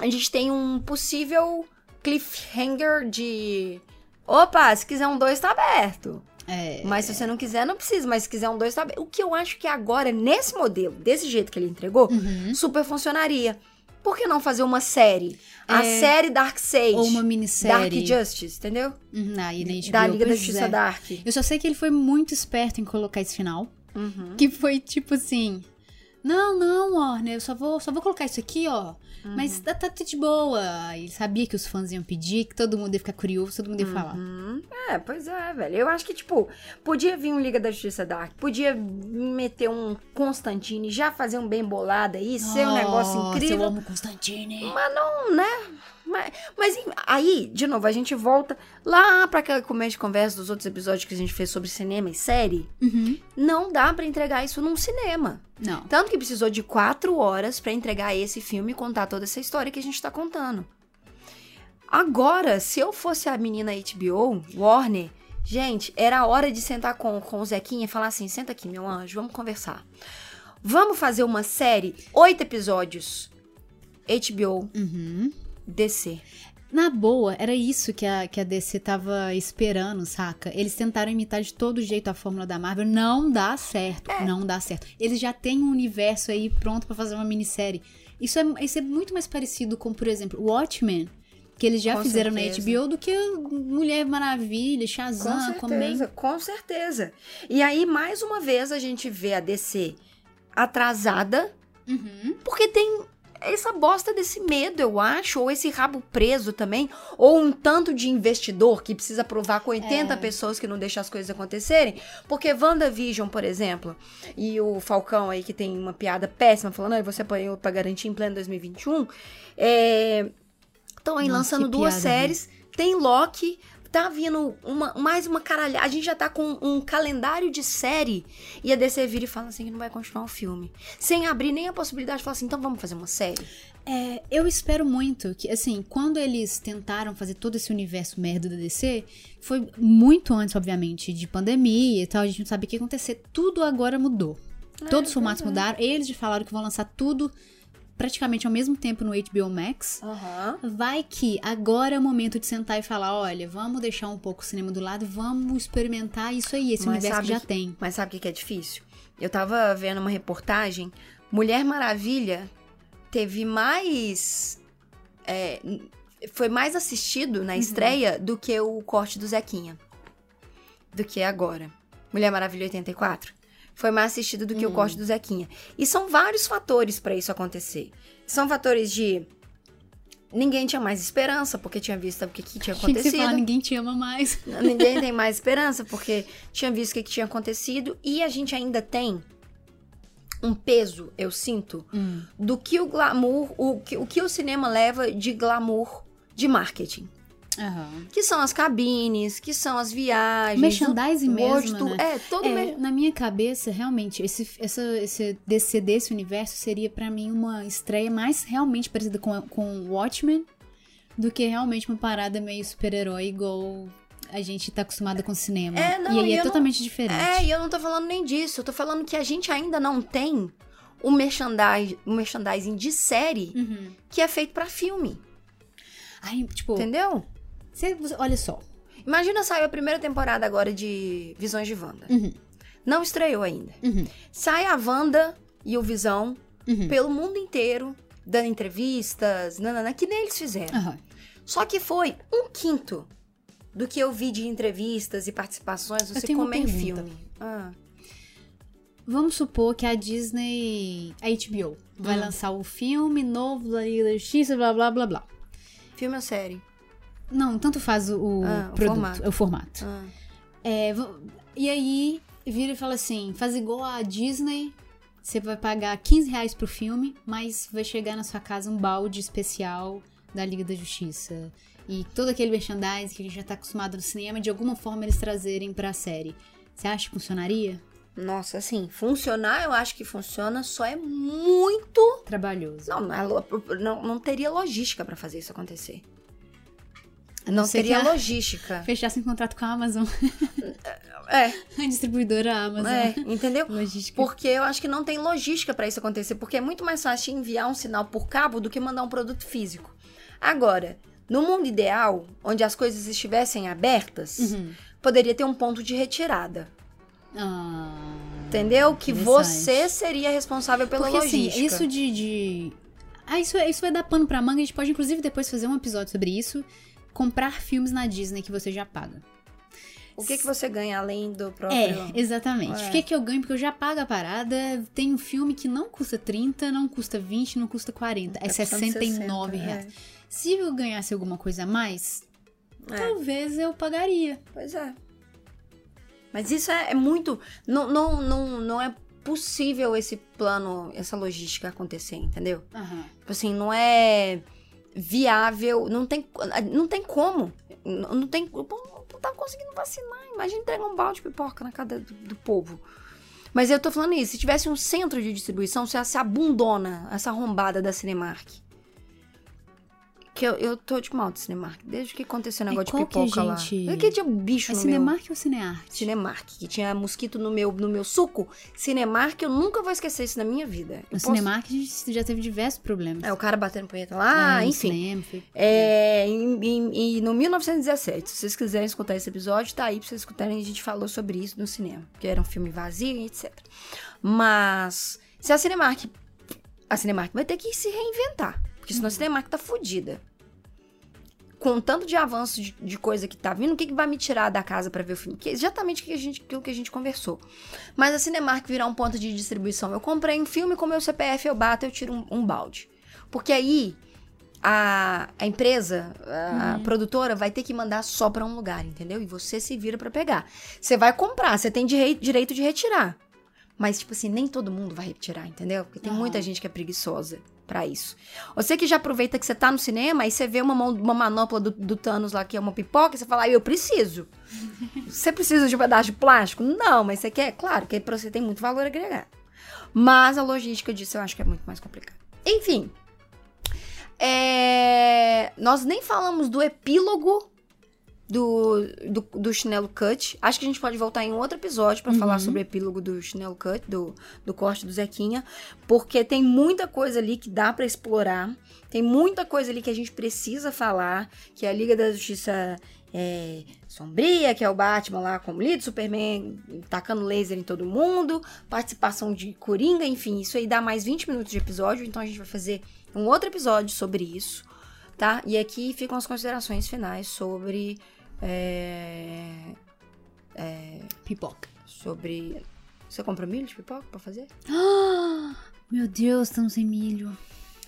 a gente tem um possível cliffhanger de. Opa, se quiser um 2 tá aberto. É, Mas se você não quiser, não precisa. Mas se quiser um 2 tá aberto. O que eu acho que agora, nesse modelo, desse jeito que ele entregou, Uhum. super funcionaria. Por que não fazer uma série? A É, série Darkseid. Ou uma Dark minissérie. Justice, entendeu? Uhum, aí na HBO, da Liga da Justiça é. Dark. Eu só sei que ele foi muito esperto em colocar esse final. Uhum. Que foi tipo assim. Não, não, Warner, eu só vou, só vou colocar isso aqui, ó. Uhum. Mas tá, tá tudo de boa. Ele sabia que os fãs iam pedir, que todo mundo ia ficar curioso, todo mundo ia falar. Uhum. É, pois é, velho. Eu acho que, tipo, podia vir um Liga da Justiça Dark, podia meter um Constantine, já fazer um bem bolado aí, ser um negócio Nossa, Eu incrível. amo Constantine. Mas não, né? Mas, mas aí, de novo, a gente volta lá pra aquela comédia de conversa dos outros episódios que a gente fez sobre cinema e série. Uhum. Não dá pra entregar isso num cinema. Não. Tanto que precisou de quatro horas pra entregar esse filme e contar toda essa história que a gente tá contando. Agora, se eu fosse a menina HBO, Warner, gente, era a hora de sentar com, com o Zequinha e falar assim: senta aqui, meu anjo, vamos conversar. Vamos fazer uma série, oito episódios. HBO, Uhum. DC. Na boa, era isso que a, que a DC tava esperando, saca? Eles tentaram imitar de todo jeito a fórmula da Marvel. Não dá certo. É. Não dá certo. Eles já têm um universo aí pronto pra fazer uma minissérie. Isso é, isso é muito mais parecido com, por exemplo, Watchmen, que eles já Com fizeram certeza. na HBO, do que Mulher Maravilha, Com Shazam, Aquaman. certeza, com certeza. E aí, mais uma vez, a gente vê a DC atrasada, Uhum. porque tem essa bosta desse medo, eu acho, ou esse rabo preso também, ou um tanto de investidor que precisa provar com 80 É. pessoas que não deixam as coisas acontecerem. Porque WandaVision, por exemplo, e o Falcão aí que tem uma piada péssima falando, aí você apanhou pra garantir em pleno 2021, é... Estão aí Nossa, lançando duas piada séries. Tem Loki, tá vindo uma, mais uma caralhada. A gente já tá com um calendário de série. E a DC vira e fala assim que não vai continuar o filme. Sem abrir nem a possibilidade de falar assim, então vamos fazer uma série. É, eu espero muito que, assim, quando eles tentaram fazer todo esse universo merda da DC, foi muito antes, obviamente, de pandemia e tal, a gente não sabia o que ia acontecer. Tudo agora mudou. Todos os formatos mudaram. Eles falaram que vão lançar tudo praticamente ao mesmo tempo no HBO Max. Aham. Vai que agora é o momento de sentar e falar: olha, vamos deixar um pouco o cinema do lado, vamos experimentar isso aí, esse Mas universo sabe que já tem. Mas sabe o que é difícil? Eu tava vendo uma reportagem. Mulher Maravilha teve mais. é, foi mais assistido na estreia do que o corte do Zequinha. Do que agora. Mulher Maravilha 84. Foi mais assistido do que o corte do Zequinha. E são vários fatores pra isso acontecer. São fatores de. Ninguém tinha mais esperança, porque tinha visto o que, que tinha acontecido. falar, ninguém te ama mais. Ninguém tem mais esperança, porque tinha visto o que, que tinha acontecido e a gente ainda tem um peso, eu sinto, Hum. do que o glamour, o que, o que o cinema leva de glamour de marketing. Aham. Que são as cabines, que são as viagens. Merchandising o mesmo, né? É, todo É, na minha cabeça, realmente, esse, essa, esse DC desse universo seria pra mim uma estreia mais realmente parecida com, com Watchmen do que realmente uma parada meio super-herói igual a gente tá acostumada com o cinema. É, não, e aí e é eu não- totalmente diferente. É, e eu não tô falando nem disso. Eu tô falando que a gente ainda não tem o merchandising, o merchandising de série Uhum. que é feito pra filme. Aí, tipo, Entendeu? Você- olha só. Imagina saiu a primeira temporada agora de Visões de Wanda. Uhum. Não estreou ainda. Uhum. Sai a Wanda e o Visão Uhum. pelo mundo inteiro, dando entrevistas, nanana, que nem eles fizeram. Só que foi um quinto do que eu vi de entrevistas e participações você comer em filme. Ah, Vamos supor que a Disney, a HBO, vai Hum. lançar o filme novo da Liga da Justiça, blá blá blá blá. filme ou série? Não, tanto faz o, o Ah, o produto, formato. é o formato. Ah, É, e aí, vira e fala assim: faz igual a Disney, você vai pagar 15 reais pro filme, mas vai chegar na sua casa um balde especial da Liga da Justiça. E todo aquele merchandising que a gente já tá acostumado no cinema, de alguma forma eles trazerem pra série. Você acha que funcionaria? Nossa, assim, funcionar eu acho que funciona, só é muito. Trabalhoso. Não, não, é não, não teria logística pra fazer isso acontecer. Não ser teria que a- logística. Fechasse um contrato com a Amazon, É, a distribuidora Amazon. é, entendeu? Logística. Porque eu acho que não tem logística pra isso acontecer, porque é muito mais fácil enviar um sinal por cabo do que mandar um produto físico. Agora, no mundo ideal, onde as coisas estivessem abertas, Uhum. poderia ter um ponto de retirada. Ah, Entendeu? Que você seria responsável pela Porque logística. assim, isso de. de... Ah, isso, isso vai dar pano pra manga. A gente pode, inclusive, depois fazer um episódio sobre isso. Comprar filmes na Disney que você já paga. O que, que você ganha além do próprio. É, exatamente. É. O que, que eu ganho? Porque eu já pago a parada. Tem um filme que não custa 30, não custa 20, não custa 40. É Tá custando 69 60, reais. Se eu ganhasse alguma coisa a mais, É. talvez eu pagaria. Pois é. Mas isso é, é muito. Não, não, não, não é possível esse plano, essa logística acontecer, entendeu? Aham. Tipo assim, não é viável, não tem, não tem como. Não, tem. O povo não tá conseguindo vacinar. Imagina entregar um balde de pipoca na casa do, do povo. Mas eu tô falando isso, se tivesse um centro de distribuição, se essa abundona, essa arrombada da Cinemark, que eu, eu tô de mal de Cinemark. Desde que aconteceu o É, negócio de qual que a pipoca lá. gente- É que tinha um bicho É no meu... Cinemark ou Cinearte? Cinemark, que tinha mosquito no meu, no meu suco. Cinemark, eu nunca vou esquecer isso na minha vida. No posso- Cinemark a gente já teve diversos problemas. É, o cara batendo punheta lá, É, enfim. cinema, foi- É, em, em- em- no 1917, se vocês quiserem escutar esse episódio, tá aí pra vocês escutarem. A gente falou sobre isso no cinema, que era um filme vazio e etc. Mas, se a Cinemark. A Cinemark vai ter que se reinventar, porque senão a Cinemark tá fodida. Com o tanto de avanço de, de coisa que tá vindo, o que, que vai me tirar da casa pra ver o filme? Que é exatamente que a gente, aquilo que a gente conversou. Mas a Cinemark virar um ponto de distribuição. Eu comprei um filme com meu CPF, eu bato, eu tiro um, um balde. Porque aí a, a empresa, a produtora, vai ter que mandar só pra um lugar, entendeu? E você se vira pra pegar. Você vai comprar, você tem direi- direito de retirar. Mas, tipo assim, nem todo mundo vai retirar, entendeu? Porque tem Aham. muita gente que é preguiçosa pra isso. Você que já aproveita que você tá no cinema e você vê uma, mão, uma manopla do, do Thanos lá que é uma pipoca e você fala, ah, eu preciso. você precisa de um pedaço de plástico? Não, mas você quer? Claro, que pra você tem muito valor agregado. Mas a logística disso eu acho que é muito mais complicada. Enfim. É, Nós nem falamos do epílogo do, do, do Chinelo Cut. Acho que a gente pode voltar em um outro episódio pra falar sobre o epílogo do Chinelo Cut, do, do corte do Zequinha, porque tem muita coisa ali que dá pra explorar. Tem muita coisa ali que a gente precisa falar, que é a Liga da Justiça é, Sombria, que é o Batman lá como líder, Superman tacando laser em todo mundo, participação de Coringa, enfim, isso aí dá mais 20 minutos de episódio, então a gente vai fazer um outro episódio sobre isso, tá? E aqui ficam as considerações finais sobre. É, Pipoca. sobre. Você compra milho de pipoca pra fazer? Meu Deus, estamos sem milho.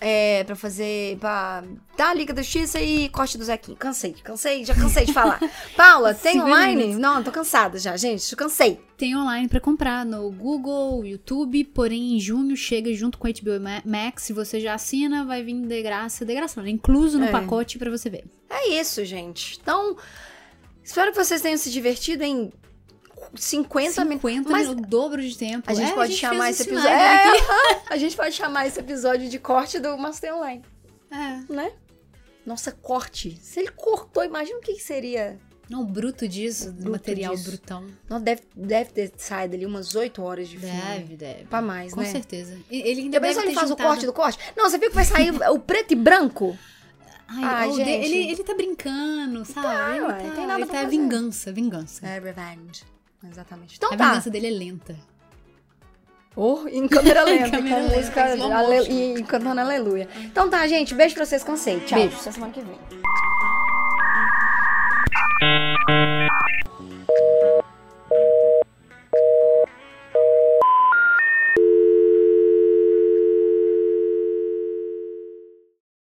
É, pra fazer. pra dar a Liga da Justiça e corte do Zequinho. Cansei, cansei, já cansei de falar. Paula, tem Cinco online? Não, tô cansada já, gente, cansei. Tem online pra comprar no Google, YouTube, porém em junho chega junto com o HBO Ma- Max. Se você já assina, vai vir de graça, de graça não, né? incluso no É. pacote pra você ver. É isso, gente. Então, espero que vocês tenham se divertido em 50, minutos. 50 Mas minutos, o dobro de tempo. a gente É, pode gente chamar esse episódio. É, a gente pode chamar esse episódio de corte do Master Online, É. né? Nossa, corte. Se ele cortou, imagina o que que seria. Não, o bruto disso, do Bruto material disso. brutão. Não, deve, deve ter saído ali umas 8 horas de filme. Deve, deve. Pra mais, Com né? certeza. E- Ele ainda Depois deve ele faz juntado... o corte do corte. Não, você viu que vai sair o preto e branco? Ai, Ah, o de- gente. ele, ele tá brincando, sabe? ele ué, tá, tem nada ele tá fazer. vingança, vingança. É, revenge. Exatamente. Então a tá. vingança dele é lenta. Oh, em câmera lenta, Em câmera lenta, música ale- e cantando aleluia. Então tá, gente. Beijo pra vocês, cansei. Tchau. Beijo. Até semana que vem.